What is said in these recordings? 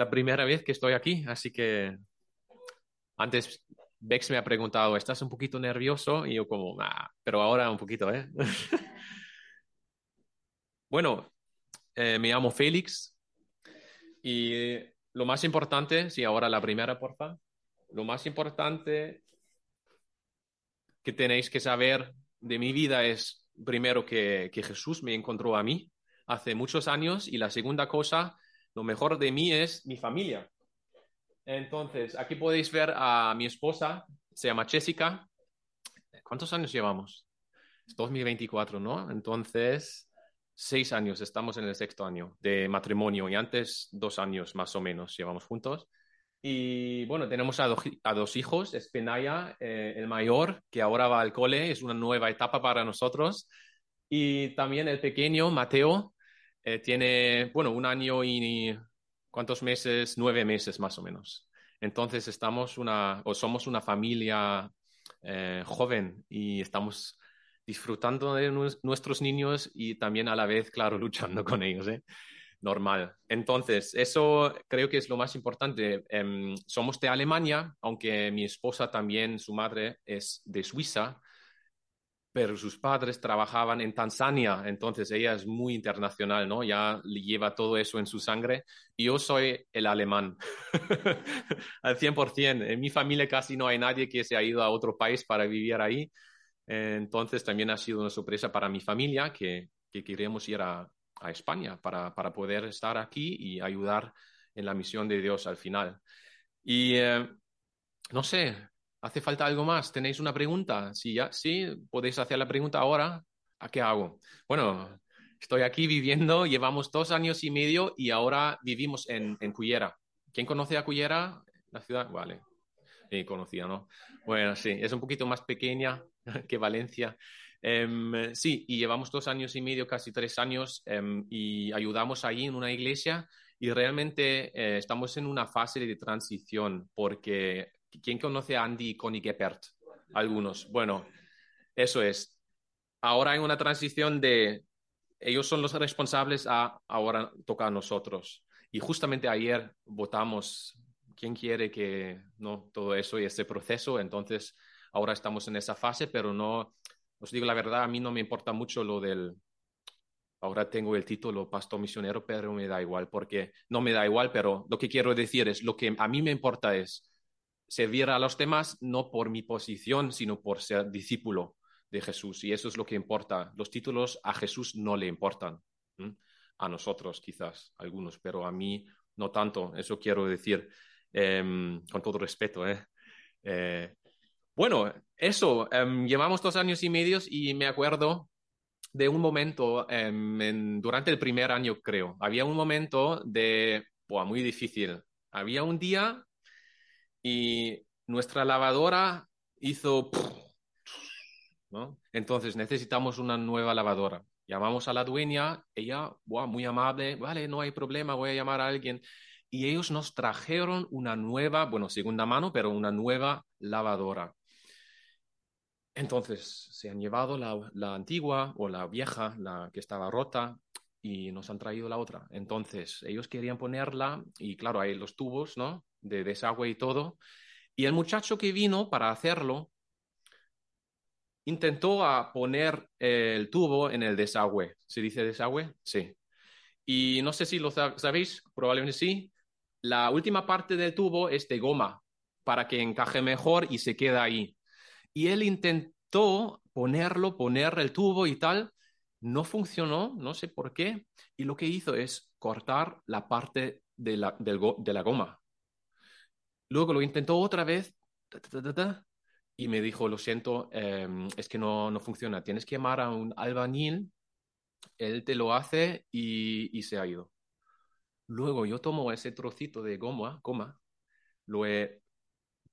la primera vez que estoy aquí, así que antes Bex me ha preguntado, ¿estás un poquito nervioso? Y yo como, ah, pero ahora un poquito, ¿eh? bueno, eh, me llamo Félix y lo más importante, sí, ahora la primera, porfa. Lo más importante que tenéis que saber de mi vida es, primero, que, que Jesús me encontró a mí hace muchos años y la segunda cosa, lo mejor de mí es mi familia. Entonces, aquí podéis ver a mi esposa, se llama Jessica. ¿Cuántos años llevamos? Es 2024, ¿no? Entonces, seis años, estamos en el sexto año de matrimonio y antes dos años más o menos llevamos juntos. Y bueno, tenemos a, dos hijos, es Penaya, eh, el mayor, que ahora va al cole, es una nueva etapa para nosotros. Y también el pequeño, Mateo, eh, tiene, bueno, un año y ¿cuántos meses? Nueve meses más o menos. Entonces estamos una, o somos una familia eh, joven y estamos disfrutando de nuestros niños y también a la vez, claro, luchando con ellos. ¿eh? Normal. Entonces, eso creo que es lo más importante. Em, somos de Alemania, aunque mi esposa también, su madre es de Suiza, pero sus padres trabajaban en Tanzania, entonces ella es muy internacional, ¿no? Ya lleva todo eso en su sangre. Y yo soy el alemán, al 100%. En mi familia casi no hay nadie que se ha ido a otro país para vivir ahí. Entonces también ha sido una sorpresa para mi familia que, que queremos ir a, a España para, para, poder estar aquí y ayudar en la misión de Dios al final. Y eh, no sé, ¿Hace falta algo más? ¿Tenéis una pregunta? Si ya, sí, podéis hacer la pregunta ahora. ¿A qué hago? Bueno, estoy aquí viviendo, llevamos dos años y medio y ahora vivimos en, Cuyera. ¿Quién conoce a Cuyera? La ciudad, vale. Sí, conocía, ¿no? Bueno, sí, es un poquito más pequeña que Valencia. Em, sí, y llevamos dos años y medio, casi tres años, em, y ayudamos allí en una iglesia y realmente eh, estamos en una fase de transición porque ¿Quién conoce a Andy Connie Geppert? Algunos. Bueno, eso es. Ahora hay una transición de ellos son los responsables a ahora toca a nosotros. Y justamente ayer votamos quién quiere que no todo eso y ese proceso. Entonces ahora estamos en esa fase, pero no os digo la verdad, a mí no me importa mucho lo del ahora tengo el título pastor misionero, pero me da igual, porque no me da igual, pero lo que quiero decir es, lo que a mí me importa es servir a los demás no por mi posición, sino por ser discípulo de Jesús. Y eso es lo que importa. Los títulos a Jesús no le importan. A nosotros quizás, algunos, pero a mí no tanto. Eso quiero decir em, con todo respeto. ¿eh? Eh, bueno, eso, em, llevamos dos años y medio y me acuerdo de un momento em, durante el primer año, creo. Había un momento de, muy difícil. Había un día y nuestra lavadora hizo... ¿no? Entonces necesitamos una nueva lavadora. Llamamos a la dueña, ella, muy amable, vale, no hay problema, voy a llamar a alguien. Y ellos nos trajeron una nueva, bueno, segunda mano, pero una nueva lavadora. Entonces se han llevado la, la, antigua o la vieja, la que estaba rota, y nos han traído la otra. Entonces ellos querían ponerla y claro, hay los tubos, ¿no? de desagüe y todo. Y el muchacho que vino para hacerlo intentó a poner el tubo en el desagüe. ¿Se dice desagüe? Sí. Y no sé si lo sabéis, probablemente sí. La última parte del tubo es de goma para que encaje mejor y se queda ahí. Y él intentó ponerlo, poner el tubo y tal. No funcionó, no sé por qué. Y lo que hizo es cortar la parte de la, de la goma. Luego lo intentó otra vez y me dijo, lo siento, em, es que no, no funciona, tienes que llamar a un albañil, él te lo hace y, se ha ido. Luego yo tomo ese trocito de goma, goma lo he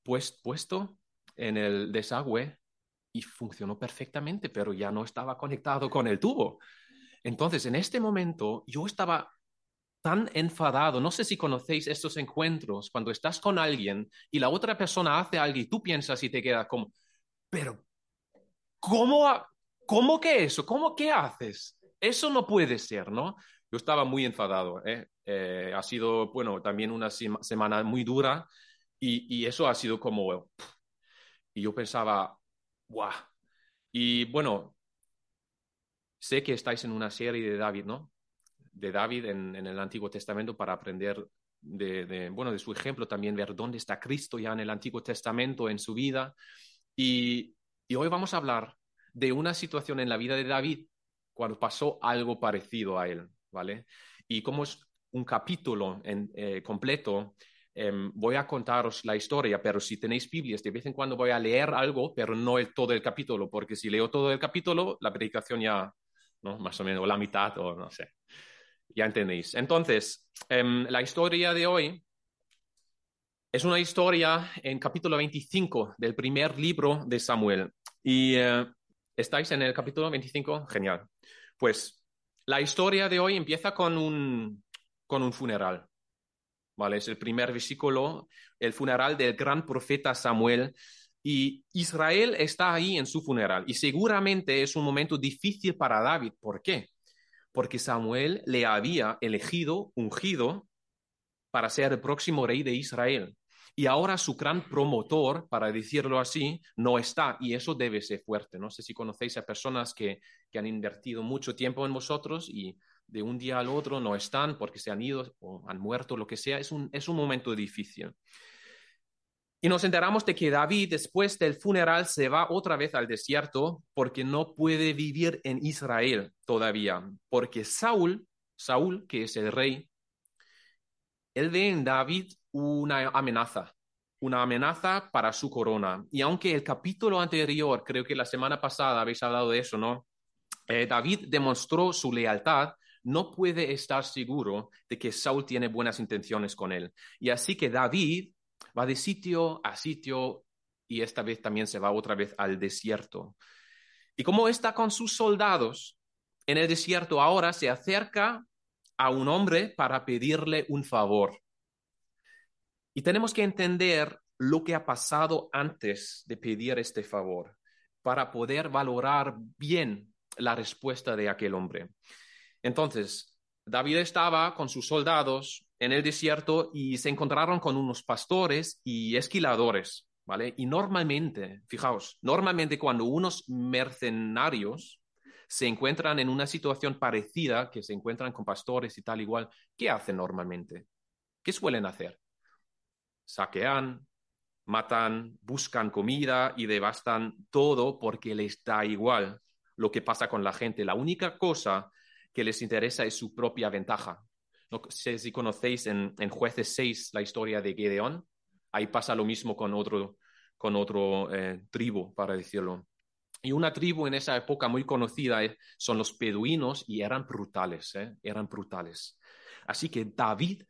pues, puesto en el desagüe y funcionó perfectamente, pero ya no estaba conectado con el tubo. Entonces, en este momento, yo estaba tan enfadado. No sé si conocéis estos encuentros cuando estás con alguien y la otra persona hace algo y tú piensas y te quedas como, pero ¿cómo, cómo que eso? ¿Cómo que haces? Eso no puede ser, ¿no? yo estaba muy enfadado. ¿eh? Eh, ha sido, bueno, también una semana muy dura y, y, eso ha sido como... Y yo pensaba, ¡guau! Y bueno, sé que estáis en una serie de David, ¿no? De David en, el Antiguo Testamento para aprender de, de, bueno, de su ejemplo también, ver dónde está Cristo ya en el Antiguo Testamento, en su vida. Y, y hoy vamos a hablar de una situación en la vida de David cuando pasó algo parecido a él, ¿vale? Y como es un capítulo en, eh, completo, eh, voy a contaros la historia, pero si tenéis Biblias, de vez en cuando voy a leer algo, pero no el, todo el capítulo, porque si leo todo el capítulo, la predicación ya, ¿no? Más o menos, la mitad o no sé. Ya entendéis. Entonces, eh, la historia de hoy es una historia en capítulo 25 del primer libro de Samuel. Y eh, estáis en el capítulo 25, genial. Pues la historia de hoy empieza con un, con un funeral. ¿Vale? Es el primer versículo, el funeral del gran profeta Samuel. Y Israel está ahí en su funeral. Y seguramente es un momento difícil para David. ¿Por qué? Porque Samuel le había elegido, ungido, para ser el próximo rey de Israel. Y ahora su gran promotor, para decirlo así, no está. Y eso debe ser fuerte. No sé si conocéis a personas que, que han invertido mucho tiempo en vosotros y de un día al otro no están porque se han ido o han muerto, lo que sea. Es un, es un momento difícil. Y nos enteramos de que David, después del funeral, se va otra vez al desierto porque no puede vivir en Israel todavía. Porque Saúl, Saúl, que es el rey, él ve en David una amenaza, una amenaza para su corona. Y aunque el capítulo anterior, creo que la semana pasada habéis hablado de eso, ¿no? Eh, David demostró su lealtad, no puede estar seguro de que Saúl tiene buenas intenciones con él. Y así que David va de sitio a sitio y esta vez también se va otra vez al desierto. Y como está con sus soldados en el desierto, ahora se acerca a un hombre para pedirle un favor. Y tenemos que entender lo que ha pasado antes de pedir este favor para poder valorar bien la respuesta de aquel hombre. Entonces, David estaba con sus soldados en el desierto y se encontraron con unos pastores y esquiladores, ¿vale? Y normalmente, fijaos, normalmente cuando unos mercenarios se encuentran en una situación parecida, que se encuentran con pastores y tal igual, ¿qué hacen normalmente? ¿Qué suelen hacer? saquean, matan, buscan comida y devastan todo porque les da igual lo que pasa con la gente. La única cosa que les interesa es su propia ventaja. No sé si conocéis en, en Jueces 6 la historia de Gedeón. Ahí pasa lo mismo con otro, con otro eh, tribu, para decirlo. Y una tribu en esa época muy conocida eh, son los peduinos y eran brutales, eh, eran brutales. Así que David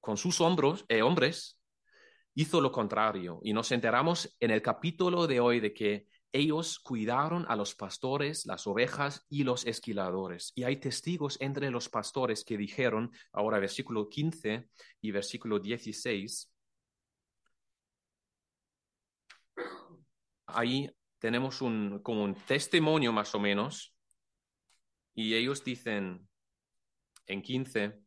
con sus hombros, eh, hombres, hizo lo contrario. Y nos enteramos en el capítulo de hoy de que ellos cuidaron a los pastores, las ovejas y los esquiladores. Y hay testigos entre los pastores que dijeron, ahora versículo 15 y versículo 16, ahí tenemos un, como un testimonio más o menos, y ellos dicen en 15,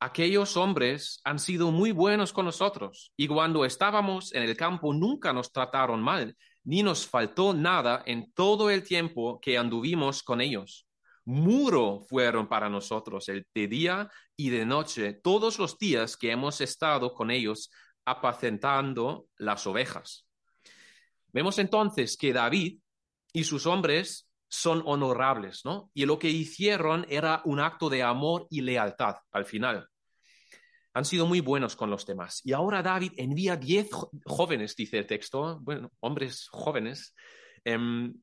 aquellos hombres han sido muy buenos con nosotros y cuando estábamos en el campo nunca nos trataron mal, ni nos faltó nada en todo el tiempo que anduvimos con ellos. Muro fueron para nosotros el de día y de noche, todos los días que hemos estado con ellos apacentando las ovejas. Vemos entonces que David y sus hombres son honorables, ¿no? Y lo que hicieron era un acto de amor y lealtad al final han sido muy buenos con los demás. Y ahora David envía diez jóvenes, dice el texto, bueno, hombres jóvenes, em,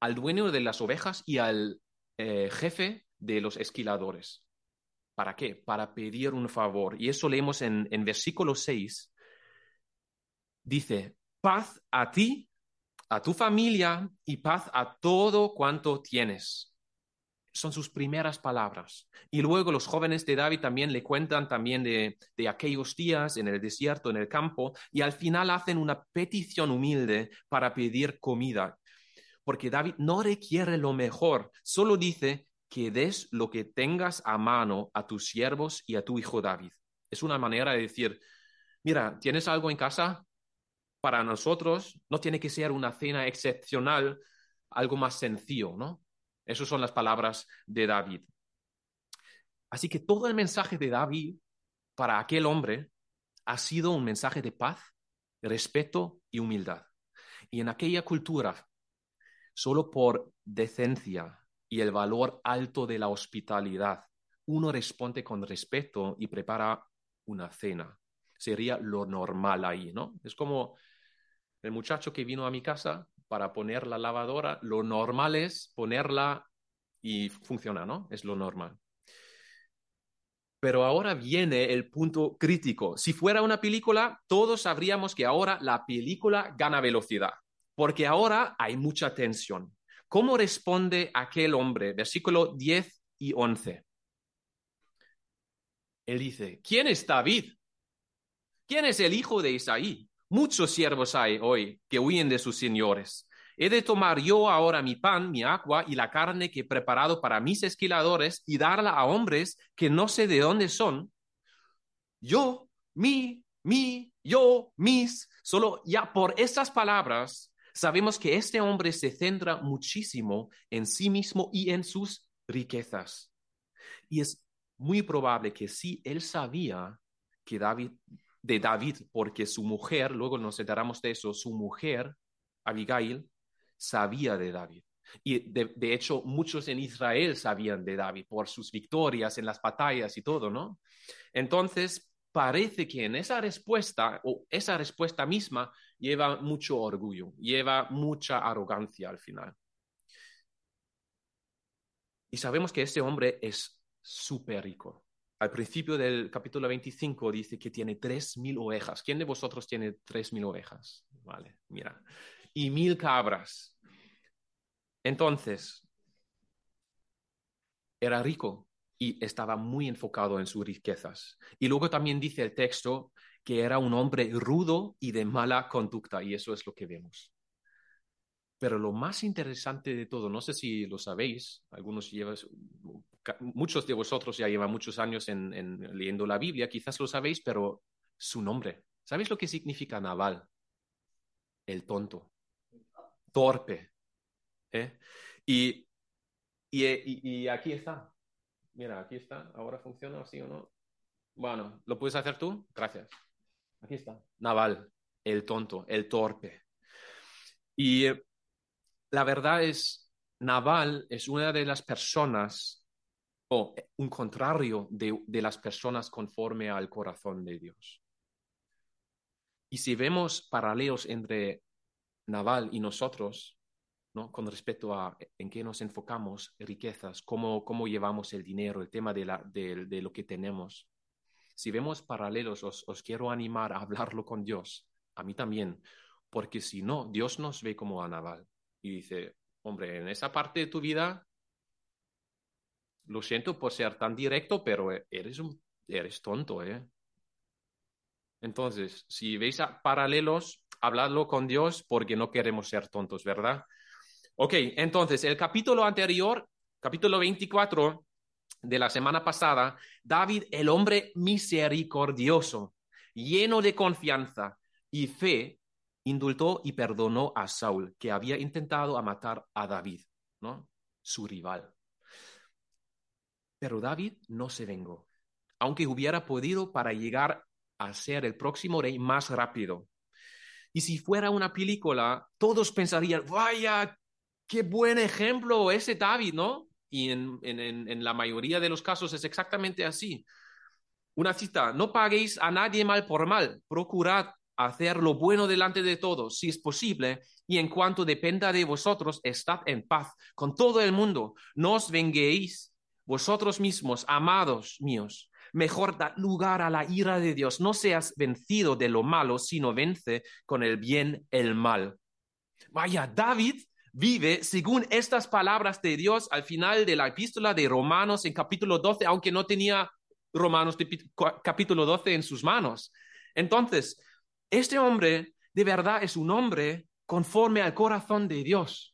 al dueño de las ovejas y al eh, jefe de los esquiladores. ¿Para qué? Para pedir un favor. Y eso leemos en, en versículo 6. Dice, paz a ti, a tu familia y paz a todo cuanto tienes son sus primeras palabras. Y luego los jóvenes de David también le cuentan también de, de, aquellos días en el desierto, en el campo, y al final hacen una petición humilde para pedir comida. Porque David no requiere lo mejor, solo dice, que des lo que tengas a mano a tus siervos y a tu hijo David. Es una manera de decir, mira, ¿tienes algo en casa? Para nosotros no tiene que ser una cena excepcional, algo más sencillo, ¿no? Esas son las palabras de David. Así que todo el mensaje de David para aquel hombre ha sido un mensaje de paz, respeto y humildad. Y en aquella cultura, solo por decencia y el valor alto de la hospitalidad, uno responde con respeto y prepara una cena. Sería lo normal ahí, ¿no? Es como el muchacho que vino a mi casa para poner la lavadora, lo normal es ponerla y funciona, ¿no? Es lo normal. Pero ahora viene el punto crítico. Si fuera una película, todos sabríamos que ahora la película gana velocidad, porque ahora hay mucha tensión. ¿Cómo responde aquel hombre? Versículo 10 y 11. Él dice, ¿quién es David? ¿Quién es el hijo de Isaí? Muchos siervos hay hoy que huyen de sus señores. He de tomar yo ahora mi pan, mi agua y la carne que he preparado para mis esquiladores y darla a hombres que no sé de dónde son. Yo, mi, mi, yo, mis. Solo ya por estas palabras sabemos que este hombre se centra muchísimo en sí mismo y en sus riquezas. Y es muy probable que sí, él sabía que David, de David, porque su mujer, luego nos enteramos de eso, su mujer, Abigail, sabía de David. Y de, hecho, muchos en Israel sabían de David por sus victorias en las batallas y todo, ¿no? Entonces, parece que en esa respuesta, o esa respuesta misma, lleva mucho orgullo, lleva mucha arrogancia al final. Y sabemos que este hombre es súper rico. Al principio del capítulo 25 dice que tiene tres mil ovejas. ¿Quién de vosotros tiene tres mil ovejas? Vale, mira. Y mil cabras. Entonces, era rico y estaba muy enfocado en sus riquezas. Y luego también dice el texto que era un hombre rudo y de mala conducta, y eso es lo que vemos. Pero lo más interesante de todo, no sé si lo sabéis, algunos llevas, muchos de vosotros ya llevan muchos años en, leyendo la Biblia, quizás lo sabéis, pero su nombre. ¿Sabéis lo que significa Naval? El tonto, torpe. ¿eh? Y, y, y aquí está. Mira, aquí está. Ahora funciona, así o no. Bueno, ¿lo puedes hacer tú? Gracias. Aquí está. Naval, el tonto, el torpe. Y la verdad es, Naval es una de las personas, o un contrario de, de las personas conforme al corazón de Dios. Y si vemos paralelos entre Naval y nosotros, ¿no? con respecto a en qué nos enfocamos, riquezas, cómo, cómo llevamos el dinero, el tema de, la, de, de lo que tenemos. Si vemos paralelos, os, os, quiero animar a hablarlo con Dios, a mí también, porque si no, Dios nos ve como a Naval y dice, hombre, en esa parte de tu vida, lo siento por ser tan directo, pero eres, un, eres tonto, ¿eh? Entonces, si veis paralelos, habladlo con Dios porque no queremos ser tontos, ¿verdad? Ok, entonces, el capítulo anterior, capítulo 24 de la semana pasada, David, el hombre misericordioso, lleno de confianza y fe, indultó y perdonó a Saúl, que había intentado matar a David, ¿no? Su rival. Pero David no se vengó, aunque hubiera podido para llegar a ser el próximo rey más rápido. Y si fuera una película, todos pensarían, vaya, qué buen ejemplo ese David, ¿no? Y en, en, en la mayoría de los casos es exactamente así. Una cita, no paguéis a nadie mal por mal, procurad hacer lo bueno delante de todos, si es posible, y en cuanto dependa de vosotros, estad en paz con todo el mundo. No os venguéis vosotros mismos, amados míos. Mejor da lugar a la ira de Dios. No seas vencido de lo malo, sino vence con el bien el mal. Vaya, David vive según estas palabras de Dios al final de la epístola de Romanos en capítulo 12, aunque no tenía Romanos capítulo 12 en sus manos. Entonces, este hombre de verdad es un hombre conforme al corazón de Dios.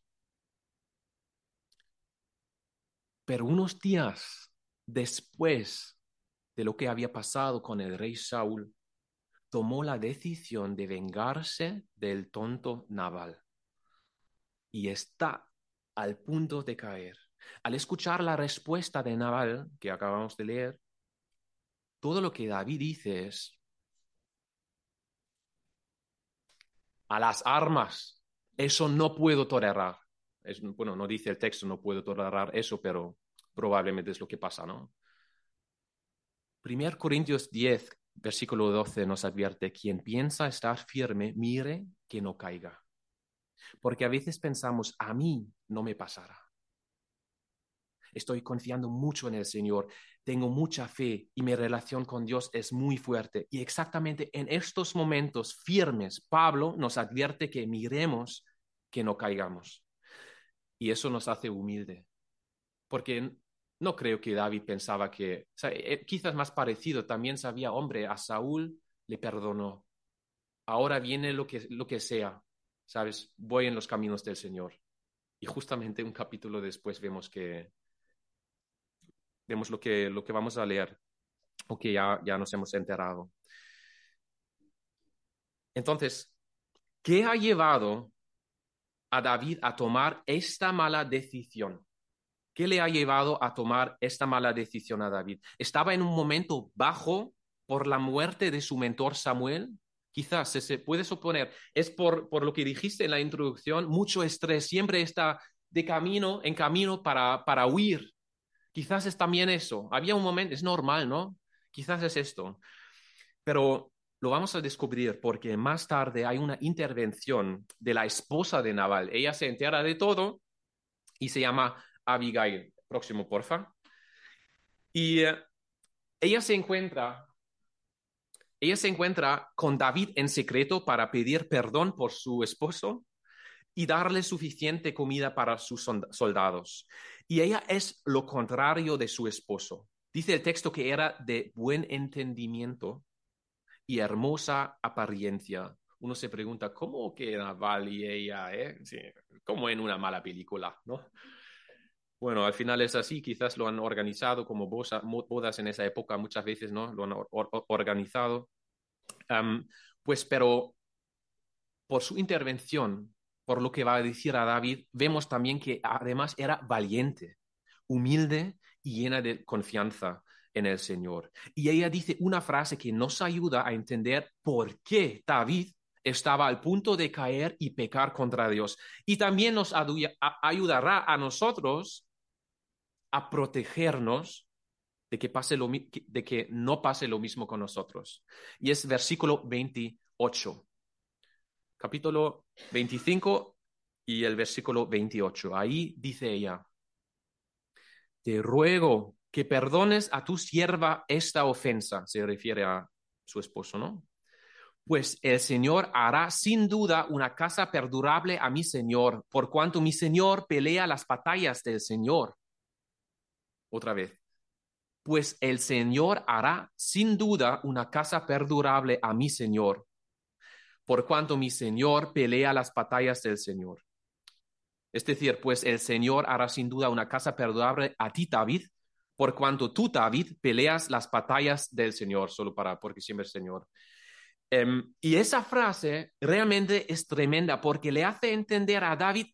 Pero unos días después de lo que había pasado con el rey Saúl, tomó la decisión de vengarse del tonto Naval. Y está al punto de caer. Al escuchar la respuesta de Naval, que acabamos de leer, todo lo que David dice es, a las armas, eso no puedo tolerar. Es, bueno, no dice el texto, no puedo tolerar eso, pero probablemente es lo que pasa, ¿no? 1 Corintios 10, versículo 12 nos advierte, quien piensa estar firme, mire que no caiga. Porque a veces pensamos, a mí no me pasará. Estoy confiando mucho en el Señor, tengo mucha fe y mi relación con Dios es muy fuerte. Y exactamente en estos momentos firmes, Pablo nos advierte que miremos que no caigamos. Y eso nos hace humilde, porque no creo que David pensaba que, eh, quizás más parecido, también sabía, hombre, a Saúl le perdonó. Ahora viene lo que, lo que sea, ¿sabes? Voy en los caminos del Señor. Y justamente un capítulo después vemos que, vemos lo que, lo que vamos a leer, o que ya, ya nos hemos enterado. Entonces, ¿qué ha llevado a David a tomar esta mala decisión? ¿Qué le ha llevado a tomar esta mala decisión a David? ¿Estaba en un momento bajo por la muerte de su mentor Samuel? Quizás se, puede suponer, es por, por lo que dijiste en la introducción, mucho estrés, siempre está de camino, en camino para, para huir. Quizás es también eso. Había un momento, es normal, ¿no? Quizás es esto. Pero lo vamos a descubrir porque más tarde hay una intervención de la esposa de Naval. Ella se entera de todo y se llama Abigail. Próximo, porfa. Y eh, ella se encuentra, ella se encuentra con David en secreto para pedir perdón por su esposo y darle suficiente comida para sus soldados. Y ella es lo contrario de su esposo. Dice el texto que era de buen entendimiento y hermosa apariencia. Uno se pregunta, ¿cómo que Naval y ella, eh? como en una mala película, ¿no? Bueno, al final es así, quizás lo han organizado como bodas en esa época, muchas veces, ¿no? Lo han organizado. pues, pero por su intervención, por lo que va a decir a David, vemos también que además era valiente, humilde y llena de confianza en el Señor. Y ella dice una frase que nos ayuda a entender por qué David estaba al punto de caer y pecar contra Dios. Y también nos ayudará a nosotros a protegernos de que, pase lo, de que no pase lo mismo con nosotros. Y es versículo 28. Capítulo 25 y el versículo 28. Ahí dice ella, te ruego que perdones a tu sierva esta ofensa, se refiere a su esposo, ¿no? Pues el Señor hará sin duda una casa perdurable a mi Señor, por cuanto mi Señor pelea las batallas del Señor otra vez. Pues el Señor hará sin duda una casa perdurable a mi Señor, por cuanto mi Señor pelea las batallas del Señor. Es decir, pues el Señor hará sin duda una casa perdurable a ti, David, por cuanto tú, David, peleas las batallas del Señor, solo para, porque siempre es Señor. Em, y esa frase realmente es tremenda porque le hace entender a David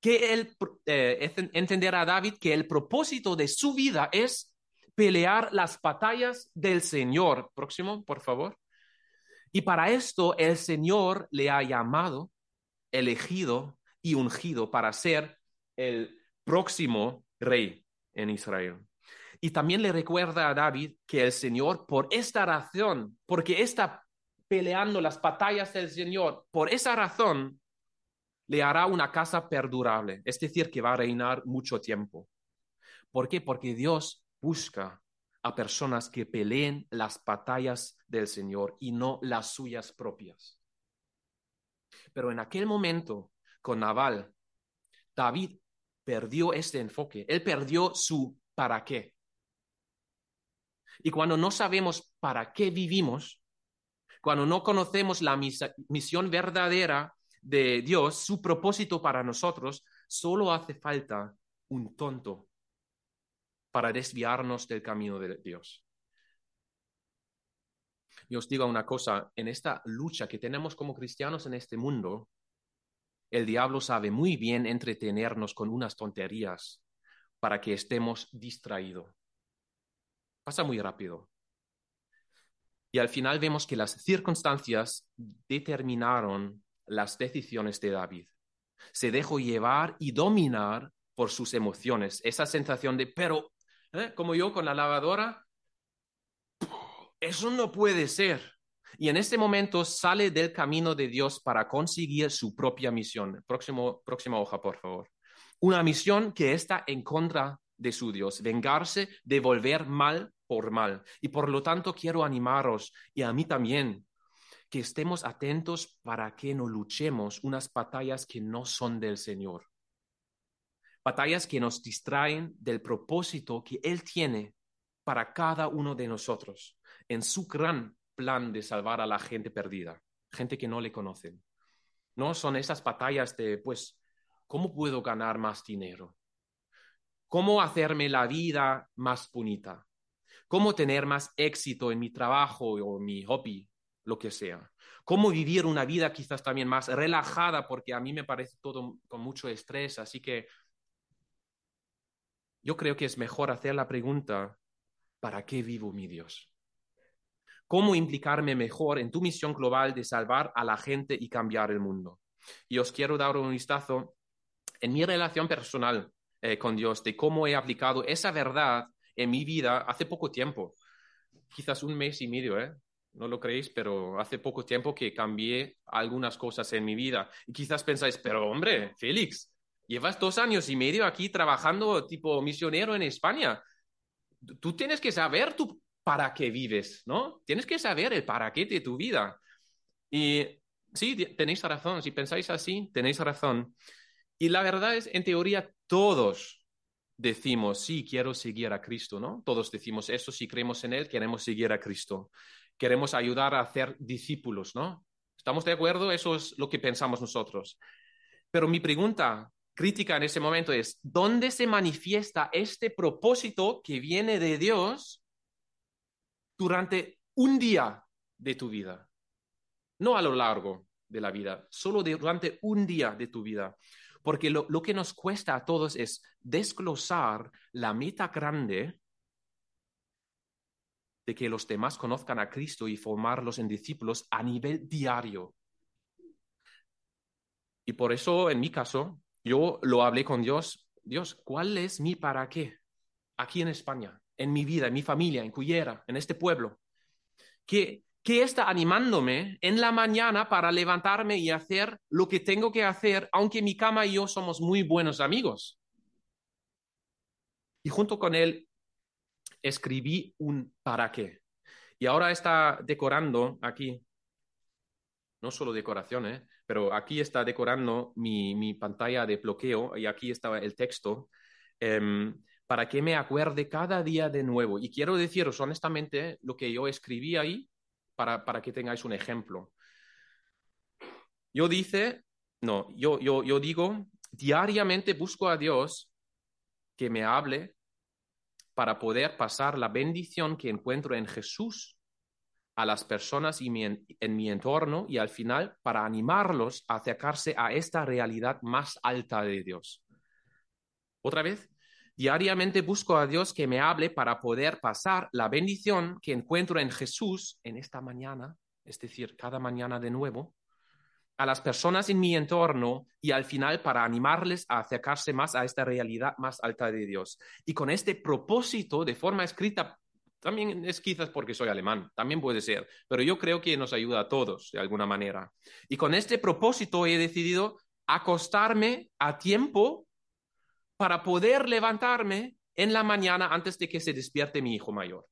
que él eh, entender a David que el propósito de su vida es pelear las batallas del Señor. Próximo, por favor. Y para esto el Señor le ha llamado, elegido y ungido para ser el próximo rey en Israel. Y también le recuerda a David que el Señor, por esta razón, porque está peleando las batallas del Señor, por esa razón le hará una casa perdurable, es decir, que va a reinar mucho tiempo. ¿Por qué? Porque Dios busca a personas que peleen las batallas del Señor y no las suyas propias. Pero en aquel momento, con Naval, David perdió este enfoque, él perdió su para qué. Y cuando no sabemos para qué vivimos, cuando no conocemos la misión verdadera de Dios, su propósito para nosotros, solo hace falta un tonto para desviarnos del camino de Dios. Y os digo una cosa, en esta lucha que tenemos como cristianos en este mundo, el diablo sabe muy bien entretenernos con unas tonterías para que estemos distraídos. Pasa muy rápido. Y al final vemos que las circunstancias determinaron las decisiones de David. Se dejó llevar y dominar por sus emociones. Esa sensación de, pero, ¿eh? como yo con la lavadora, eso no puede ser. Y en este momento sale del camino de Dios para conseguir su propia misión. Próximo, próxima hoja, por favor. Una misión que está en contra de su Dios, vengarse, devolver mal por mal. Y por lo tanto quiero animaros, y a mí también, que estemos atentos para que no luchemos unas batallas que no son del Señor. Batallas que nos distraen del propósito que Él tiene para cada uno de nosotros en su gran plan de salvar a la gente perdida, gente que no le conocen. No son esas batallas de, pues, ¿cómo puedo ganar más dinero? ¿Cómo hacerme la vida más bonita? ¿Cómo tener más éxito en mi trabajo o mi hobby, lo que sea? ¿Cómo vivir una vida quizás también más relajada? Porque a mí me parece todo con mucho estrés, así que yo creo que es mejor hacer la pregunta, ¿para qué vivo mi Dios? ¿Cómo implicarme mejor en tu misión global de salvar a la gente y cambiar el mundo? Y os quiero dar un vistazo en mi relación personal eh, con Dios, de cómo he aplicado esa verdad en mi vida hace poco tiempo, quizás un mes y medio, ¿eh? No lo creéis, pero hace poco tiempo que cambié algunas cosas en mi vida. Y quizás pensáis, pero hombre, Félix, llevas dos años y medio aquí trabajando tipo misionero en España. Tú tienes que saber tu para qué vives, ¿no? Tienes que saber el para qué de tu vida. Y sí, tenéis razón. Si pensáis así, tenéis razón. Y la verdad es, en teoría, todos decimos, sí, quiero seguir a Cristo, ¿no? Todos decimos eso, si creemos en Él, queremos seguir a Cristo. Queremos ayudar a hacer discípulos, ¿no? ¿Estamos de acuerdo? Eso es lo que pensamos nosotros. Pero mi pregunta crítica en ese momento es, ¿dónde se manifiesta este propósito que viene de Dios durante un día de tu vida? No a lo largo de la vida, solo durante un día de tu vida. Porque lo, que nos cuesta a todos es desglosar la meta grande de que los demás conozcan a Cristo y formarlos en discípulos a nivel diario. Y por eso, en mi caso, yo lo hablé con Dios. Dios, ¿cuál es mi para qué? Aquí en España, en mi vida, en mi familia, en Cuyera, en este pueblo. ¿Qué, ¿Qué está animándome en la mañana para levantarme y hacer lo que tengo que hacer, aunque mi cama y yo somos muy buenos amigos? Y junto con él escribí un para qué. Y ahora está decorando aquí, no solo decoración, ¿eh? pero aquí está decorando mi, pantalla de bloqueo y aquí estaba el texto. Em, para que me acuerde cada día de nuevo. Y quiero deciros honestamente lo que yo escribí ahí para, que tengáis un ejemplo. Yo dice, no, yo, yo, yo digo, diariamente busco a Dios que me hable para poder pasar la bendición que encuentro en Jesús a las personas y en mi entorno y al final para animarlos a acercarse a esta realidad más alta de Dios. Otra vez, Diariamente busco a Dios que me hable para poder pasar la bendición que encuentro en Jesús en esta mañana, es decir, cada mañana de nuevo, a las personas en mi entorno y al final para animarles a acercarse más a esta realidad más alta de Dios. Y con este propósito de forma escrita, también es quizás porque soy alemán, también puede ser, pero yo creo que nos ayuda a todos de alguna manera. Y con este propósito he decidido acostarme a tiempo para poder levantarme en la mañana antes de que se despierte mi hijo mayor.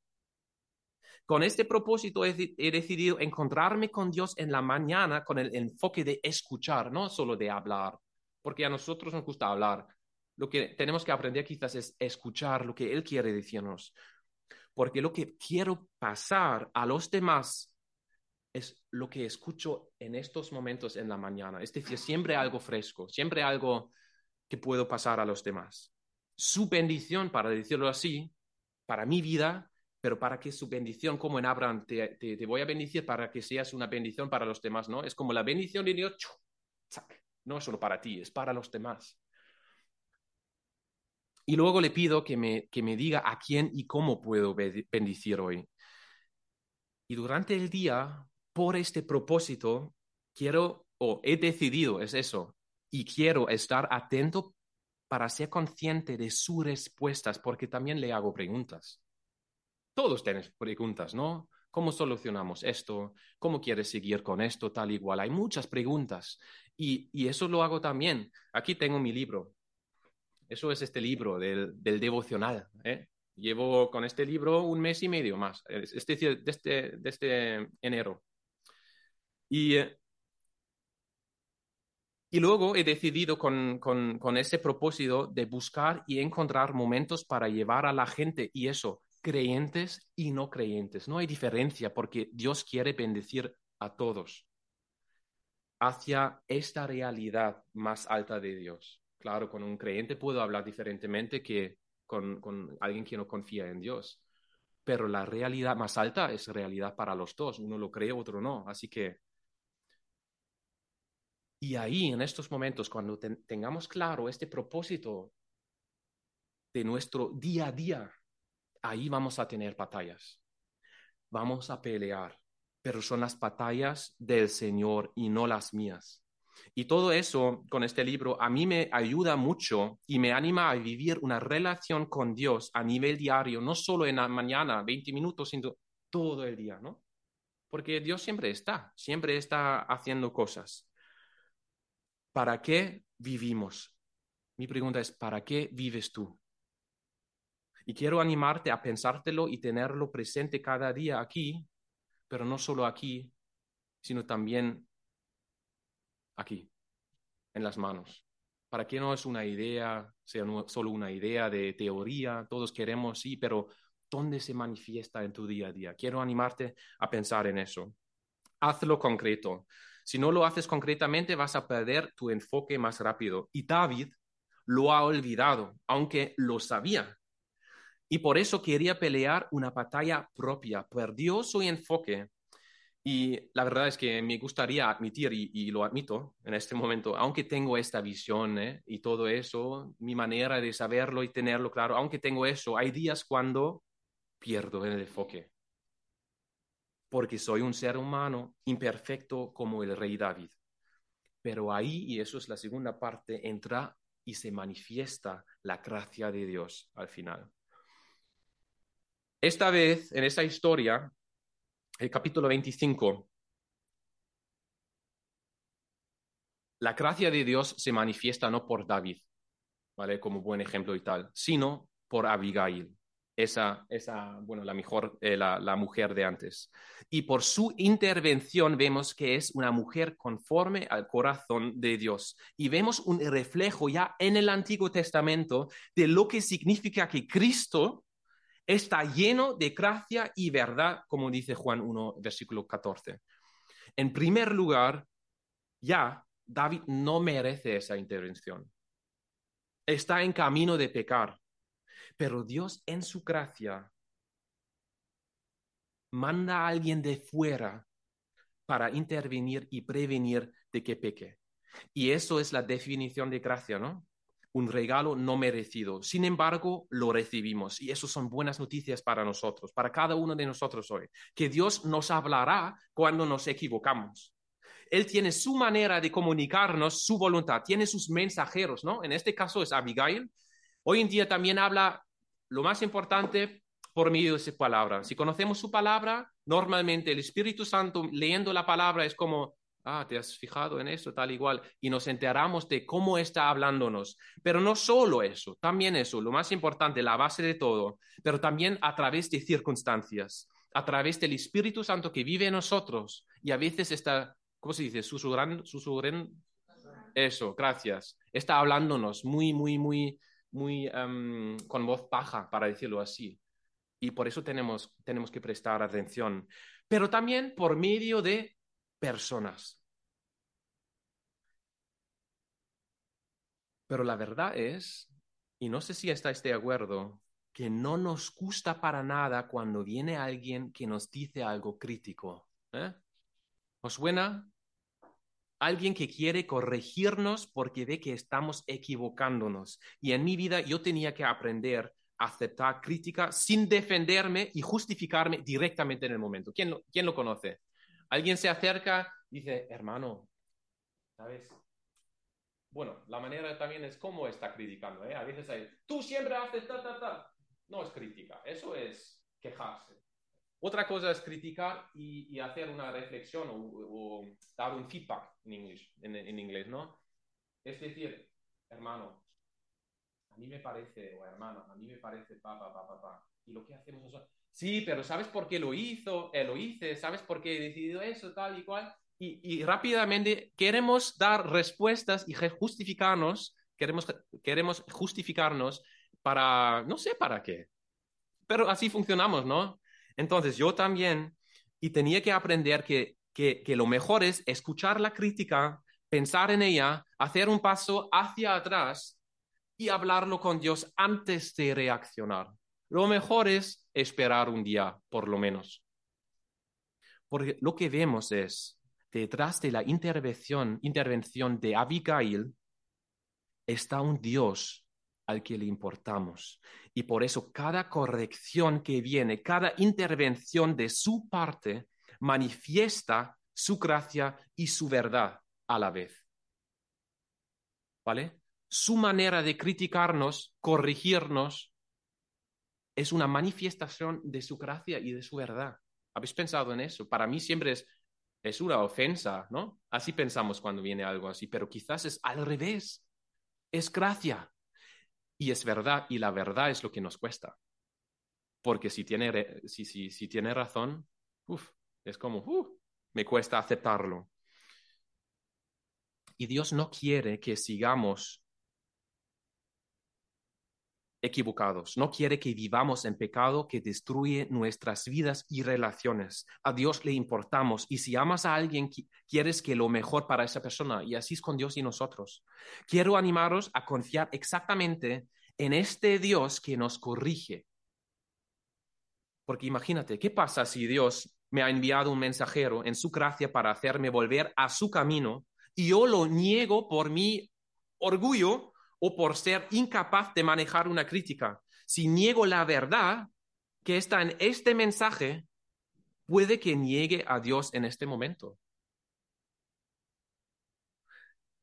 Con este propósito he, decidido encontrarme con Dios en la mañana con el enfoque de escuchar, no solo de hablar, porque a nosotros nos gusta hablar. Lo que tenemos que aprender quizás es escuchar lo que Él quiere decirnos, porque lo que quiero pasar a los demás es lo que escucho en estos momentos en la mañana. Es decir, siempre algo fresco, siempre algo que puedo pasar a los demás. su bendición, para decirlo así, para mi vida, pero para que su bendición, como en Abraham, te, te, voy a bendecir para que seas una bendición para los demás, ¿no? Es como la bendición de Dios, no es solo para ti, es para los demás. Y luego le pido que me, que me diga a quién y cómo puedo bendecir hoy. Y durante el día, por este propósito, quiero, o he decidido, es eso, y quiero estar atento para ser consciente de sus respuestas, porque también le hago preguntas. Todos tenemos preguntas, ¿no? ¿Cómo solucionamos esto? ¿Cómo quieres seguir con esto? Tal igual. Hay muchas preguntas. Y, eso lo hago también. Aquí tengo mi libro. Eso es este libro del, devocional. ¿eh? Llevo con este libro un mes y medio más, es decir, desde, desde enero. Y, y luego he decidido con, ese propósito de buscar y encontrar momentos para llevar a la gente y eso, creyentes y no creyentes. No hay diferencia porque Dios quiere bendecir a todos hacia esta realidad más alta de Dios. Claro, con un creyente puedo hablar diferentemente que con, con alguien que no confía en Dios. Pero la realidad más alta es realidad para los dos. Uno lo cree, otro no. Así que... Y ahí, en estos momentos, cuando tengamos claro este propósito de nuestro día a día, ahí vamos a tener batallas. Vamos a pelear, pero son las batallas del Señor y no las mías. Y todo eso con este libro a mí me ayuda mucho y me anima a vivir una relación con Dios a nivel diario, no solo en la mañana, 20 minutos, sino todo el día, ¿no? Porque Dios siempre está, siempre está haciendo cosas. ¿Para qué vivimos? Mi pregunta es, ¿para qué vives tú? Y quiero animarte a pensártelo y tenerlo presente cada día aquí, pero no solo aquí, sino también aquí, en las manos. Para que no es una idea, sea solo una idea de teoría, todos queremos, sí, pero ¿dónde se manifiesta en tu día a día? Quiero animarte a pensar en eso. Hazlo concreto. Si no lo haces concretamente, vas a perder tu enfoque más rápido. Y David lo ha olvidado, aunque lo sabía. Y por eso quería pelear una batalla propia. Perdió su enfoque y la verdad es que me gustaría admitir, y, lo admito en este momento, aunque tengo esta visión ¿eh? y todo eso, mi manera de saberlo y tenerlo claro, aunque tengo eso, hay días cuando pierdo el enfoque. Porque soy un ser humano imperfecto como el rey David. Pero ahí, y eso es la segunda parte, entra y se manifiesta la gracia de Dios al final. Esta vez, en esta historia, el capítulo 25, la gracia de Dios se manifiesta no por David, ¿vale? Como buen ejemplo y tal, sino por Abigail, esa, esa bueno, la mejor, eh, la, la mujer de antes. Y por su intervención vemos que es una mujer conforme al corazón de Dios. Y vemos un reflejo ya en el Antiguo Testamento de lo que significa que Cristo está lleno de gracia y verdad, como dice Juan 1, versículo 14. En primer lugar, ya David no merece esa intervención. Está en camino de pecar, pero Dios en su gracia manda a alguien de fuera para intervenir y prevenir de que peque. Y eso es la definición de gracia, ¿no? Un regalo no merecido. Sin embargo, lo recibimos y eso son buenas noticias para nosotros, para cada uno de nosotros hoy, que Dios nos hablará cuando nos equivocamos. Él tiene su manera de comunicarnos su voluntad, tiene sus mensajeros, ¿no? En este caso es Abigail. Hoy en día también habla lo más importante por medio de su palabra. Si conocemos su palabra, normalmente el Espíritu Santo leyendo la palabra es como ah, te has fijado en eso, tal igual, y nos enteramos de cómo está hablándonos. Pero no solo eso, también eso, lo más importante, la base de todo, pero también a través de circunstancias, a través del Espíritu Santo que vive en nosotros y a veces está, ¿cómo se dice? Susurrando, susurren. Eso, gracias. Está hablándonos muy, muy, muy, muy em, con voz baja, para decirlo así. Y por eso tenemos, tenemos que prestar atención. Pero también por medio de personas. Pero la verdad es Y no sé si estáis de acuerdo que no nos gusta para nada cuando viene alguien que nos dice algo crítico. ¿eh? ¿Os suena? Alguien que quiere corregirnos porque ve que estamos equivocándonos. Y en mi vida yo tenía que aprender a aceptar crítica sin defenderme y justificarme directamente en el momento. ¿Quién lo, quién lo conoce? Alguien se acerca y dice, hermano, ¿sabes? Bueno, la manera también es cómo está criticando. ¿eh? A veces hay, tú siempre haces ta, ta, ta. No es crítica, eso es quejarse. Otra cosa es criticar y, hacer una reflexión o, dar un feedback en inglés, en, inglés, ¿no? Es decir, hermano, a mí me parece, o hermano, a mí me parece, pa, pa, pa, pa, pa. Y lo que hacemos nosotros, sí, pero ¿sabes por qué lo hizo? Eh, lo hice, ¿sabes por qué he decidido eso, tal y cual? Y, rápidamente queremos dar respuestas y justificarnos, queremos, queremos justificarnos para, no sé para qué, pero así funcionamos, ¿no? Entonces yo también, y tenía que aprender que, que, lo mejor es escuchar la crítica, pensar en ella, hacer un paso hacia atrás y hablarlo con Dios antes de reaccionar. Lo mejor es esperar un día, por lo menos. Porque lo que vemos es, detrás de la intervención, intervención de Abigail, está un Dios al que le importamos. Y por eso cada corrección que viene, cada intervención de su parte, manifiesta su gracia y su verdad a la vez. ¿Vale? Su manera de criticarnos, corregirnos, es una manifestación de su gracia y de su verdad. ¿Habéis pensado en eso? Para mí siempre es, es una ofensa, ¿no? Así pensamos cuando viene algo así, pero quizás es al revés. Es gracia, y es verdad, y la verdad es lo que nos cuesta. Porque si tiene, si, tiene razón, uf, es como, uf, me cuesta aceptarlo. Y Dios no quiere que sigamos equivocados. No quiere que vivamos en pecado que destruye nuestras vidas y relaciones. A Dios le importamos y si amas a alguien, quieres que lo mejor para esa persona y así es con Dios y nosotros. Quiero animaros a confiar exactamente en este Dios que nos corrige. Porque imagínate, ¿qué pasa si Dios me ha enviado un mensajero en su gracia para hacerme volver a su camino y yo lo niego por mi orgullo o por ser incapaz de manejar una crítica. Si niego la verdad que está en este mensaje, puede que niegue a Dios en este momento.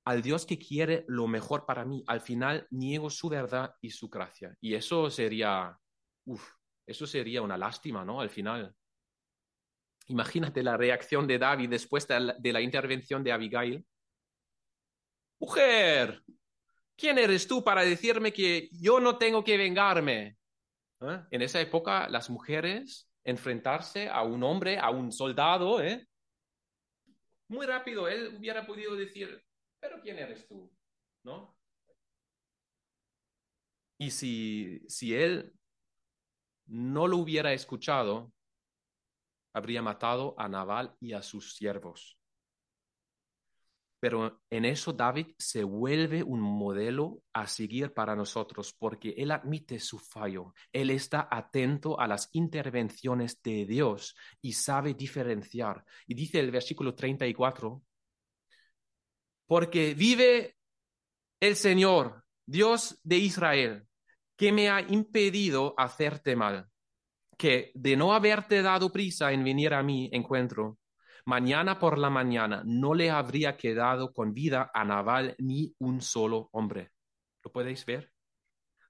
Al Dios que quiere lo mejor para mí, al final niego su verdad y su gracia. Y eso sería, uff, eso sería una lástima, ¿no? Al final. Imagínate la reacción de David después de la, de la intervención de Abigail. Mujer, ¿Quién eres tú para decirme que yo no tengo que vengarme? ¿Eh? En esa época, las mujeres enfrentarse a un hombre, a un soldado, ¿eh? muy rápido, él hubiera podido decir, pero ¿quién eres tú? ¿No? Y si, si él no lo hubiera escuchado, habría matado a Naval y a sus siervos. Pero en eso David se vuelve un modelo a seguir para nosotros porque él admite su fallo, él está atento a las intervenciones de Dios y sabe diferenciar. Y dice el versículo 34, porque vive el Señor, Dios de Israel, que me ha impedido hacerte mal, que de no haberte dado prisa en venir a mi encuentro, mañana por la mañana no le habría quedado con vida a Naval ni un solo hombre. ¿Lo podéis ver?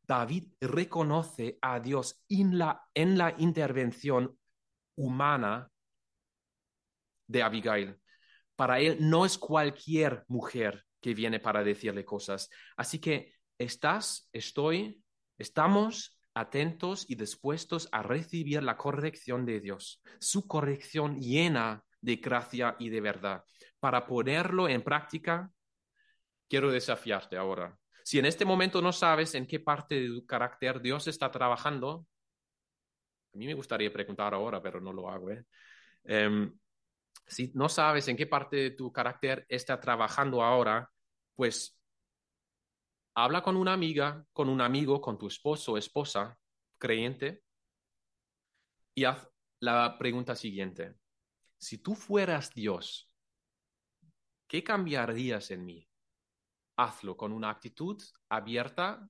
David reconoce a Dios en la, en la intervención humana de Abigail. Para él no es cualquier mujer que viene para decirle cosas. Así que estás, estoy, estamos atentos y dispuestos a recibir la corrección de Dios. Su corrección llena de gracia y de verdad. Para ponerlo en práctica, quiero desafiarte ahora. Si en este momento no sabes en qué parte de tu carácter Dios está trabajando, a mí me gustaría preguntar ahora, pero no lo hago. ¿eh? Um, si no sabes en qué parte de tu carácter está trabajando ahora, pues habla con una amiga, con un amigo, con tu esposo o esposa creyente y haz la pregunta siguiente. Si tú fueras Dios, ¿qué cambiarías en mí? Hazlo con una actitud abierta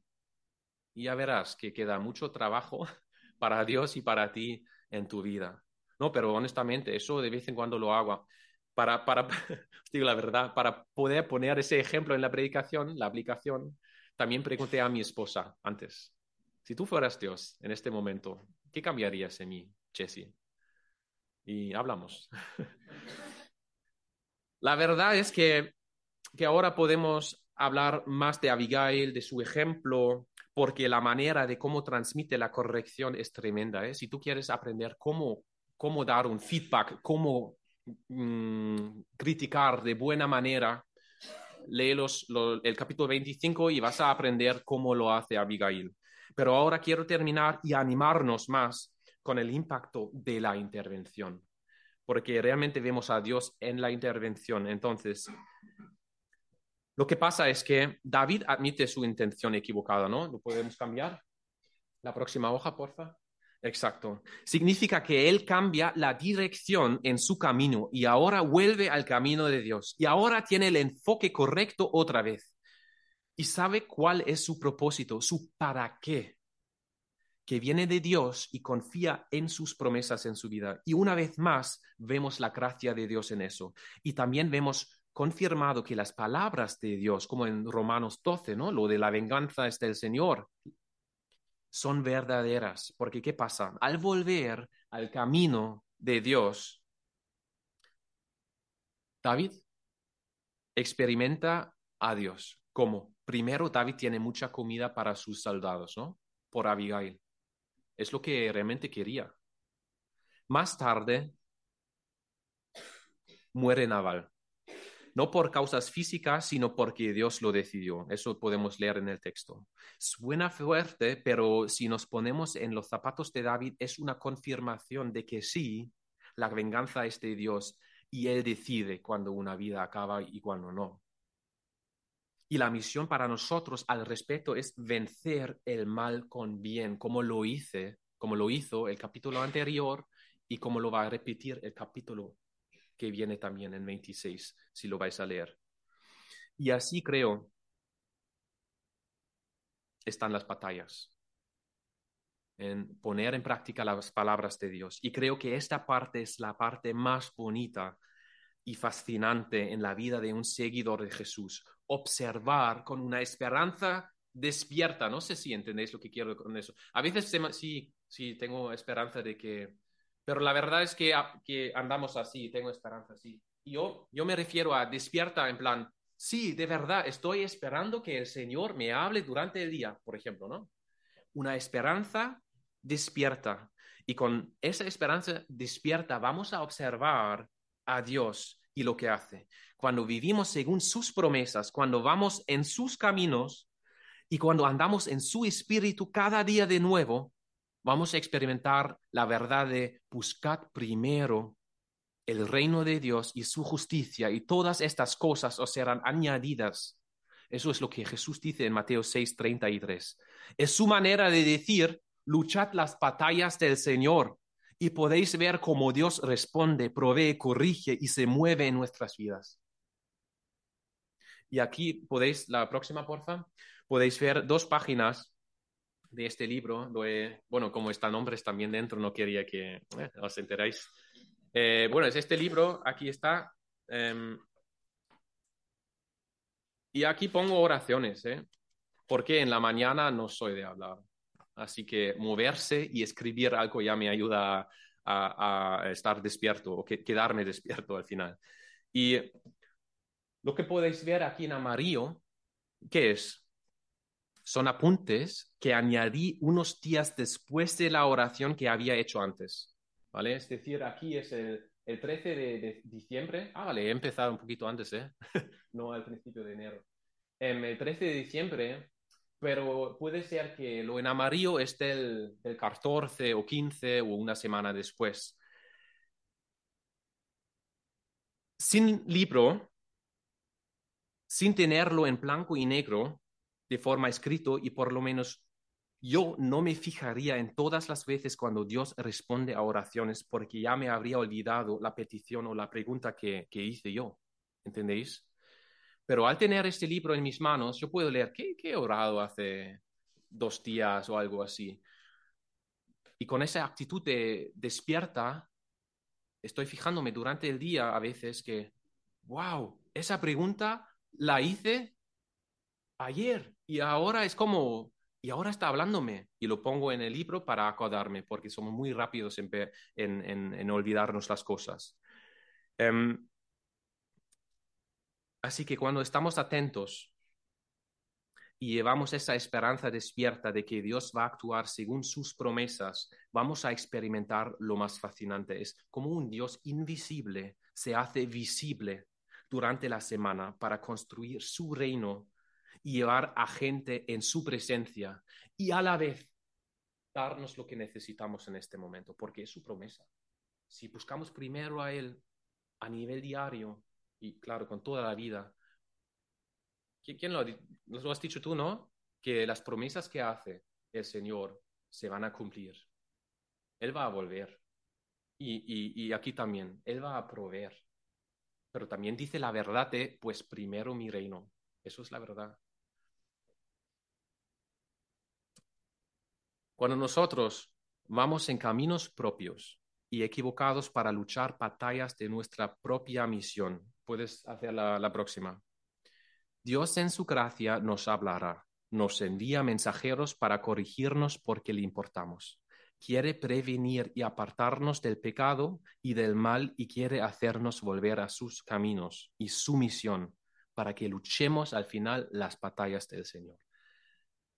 y ya verás que queda mucho trabajo para Dios y para ti en tu vida. No, pero honestamente, eso de vez en cuando lo hago. Para, para, digo la verdad, para poder poner ese ejemplo en la predicación, la aplicación, también pregunté a mi esposa antes, si tú fueras Dios en este momento, ¿qué cambiarías en mí, Jesse? Y hablamos. la verdad es que, que ahora podemos hablar más de Abigail, de su ejemplo, porque la manera de cómo transmite la corrección es tremenda. ¿eh? Si tú quieres aprender cómo, cómo dar un feedback, cómo mm, criticar de buena manera, lee los, el capítulo 25 y vas a aprender cómo lo hace Abigail. Pero ahora quiero terminar y animarnos más con el impacto de la intervención, porque realmente vemos a Dios en la intervención. Entonces, lo que pasa es que David admite su intención equivocada, ¿no? ¿Lo podemos cambiar? La próxima hoja, porfa. Exacto. Significa que él cambia la dirección en su camino y ahora vuelve al camino de Dios y ahora tiene el enfoque correcto otra vez y sabe cuál es su propósito, su para qué, que viene de Dios y confía en sus promesas en su vida. Y una vez más vemos la gracia de Dios en eso. Y también vemos confirmado que las palabras de Dios, como en Romanos 12, ¿no? Lo de la venganza es del Señor, son verdaderas. Porque ¿qué pasa? Al volver al camino de Dios, David experimenta a Dios. como Primero, David tiene mucha comida para sus soldados, ¿no? Por Abigail. Es lo que realmente quería. Más tarde, muere Naval no por causas físicas, sino porque Dios lo decidió. Eso podemos leer en el texto. Suena fuerte, pero si nos ponemos en los zapatos de David, es una confirmación de que sí, la venganza es de Dios y Él decide cuando una vida acaba y cuando no. Y la misión para nosotros al respecto es vencer el mal con bien, como lo hice, como lo hizo el capítulo anterior y como lo va a repetir el capítulo que viene también en 26, si lo vais a leer. Y así creo están las batallas, en poner en práctica las palabras de Dios. Y creo que esta parte es la parte más bonita y fascinante en la vida de un seguidor de Jesús. Observar con una esperanza despierta. No sé si entendéis lo que quiero con eso. A veces sí, sí tengo esperanza de que pero la verdad es que, que andamos así, tengo esperanza así. Yo, yo me refiero a despierta en plan, sí, de verdad, estoy esperando que el Señor me hable durante el día, por ejemplo, ¿no? Una esperanza despierta. Y con esa esperanza despierta vamos a observar a Dios y lo que hace. Cuando vivimos según sus promesas, cuando vamos en sus caminos y cuando andamos en su espíritu cada día de nuevo, vamos a experimentar la verdad de buscar primero el reino de Dios y su justicia y todas estas cosas os serán añadidas. Eso es lo que Jesús dice en Mateo 6, 33. Es su manera de decir, luchad las batallas del Señor y podéis ver cómo Dios responde, provee, corrige y se mueve en nuestras vidas. Y aquí podéis, la próxima, porfa, podéis ver dos páginas de este libro, bueno, como están nombres también dentro, no quería que eh, os enteráis. Eh, bueno, es este libro, aquí está. Em, y aquí pongo oraciones, ¿eh? porque en la mañana no soy de hablar. Así que moverse y escribir algo ya me ayuda a, estar despierto o que, quedarme despierto al final. Y lo que podéis ver aquí en amarillo, ¿qué es? son apuntes que añadí unos días después de la oración que había hecho antes. ¿Vale? Es decir, aquí es el, 13 de, diciembre. Ah, vale, he empezado un poquito antes, ¿eh? no al principio de enero. En el 13 de diciembre, pero puede ser que lo en amarillo esté el, el 14 o 15 o una semana después. Sin libro, sin tenerlo en blanco y negro, de forma escrito y por lo menos yo no me fijaría en todas las veces cuando Dios responde a oraciones porque ya me habría olvidado la petición o la pregunta que, que hice yo. ¿Entendéis? Pero al tener este libro en mis manos, yo puedo leer, ¿qué, qué he orado hace dos días o algo así? Y con esa actitud de despierta, estoy fijándome durante el día a veces que, wow, esa pregunta la hice ayer y ahora es como, y ahora está hablándome y lo pongo en el libro para acordarme porque somos muy rápidos en, en, en, olvidarnos las cosas. Um, así que cuando estamos atentos y llevamos esa esperanza despierta de que Dios va a actuar según sus promesas, vamos a experimentar lo más fascinante. Es como un Dios invisible se hace visible durante la semana para construir su reino y llevar a gente en su presencia y a la vez darnos lo que necesitamos en este momento, porque es su promesa. Si buscamos primero a Él a nivel diario y claro, con toda la vida, ¿quién lo, lo has dicho tú, no? Que las promesas que hace el Señor se van a cumplir. Él va a volver. Y, y, y aquí también, Él va a proveer. Pero también dice la verdad de, pues primero mi reino. Eso es la verdad. Cuando nosotros vamos en caminos propios y equivocados para luchar batallas de nuestra propia misión, puedes hacer la, la próxima. Dios en su gracia nos hablará, nos envía mensajeros para corregirnos porque le importamos. Quiere prevenir y apartarnos del pecado y del mal y quiere hacernos volver a sus caminos y su misión para que luchemos al final las batallas del Señor.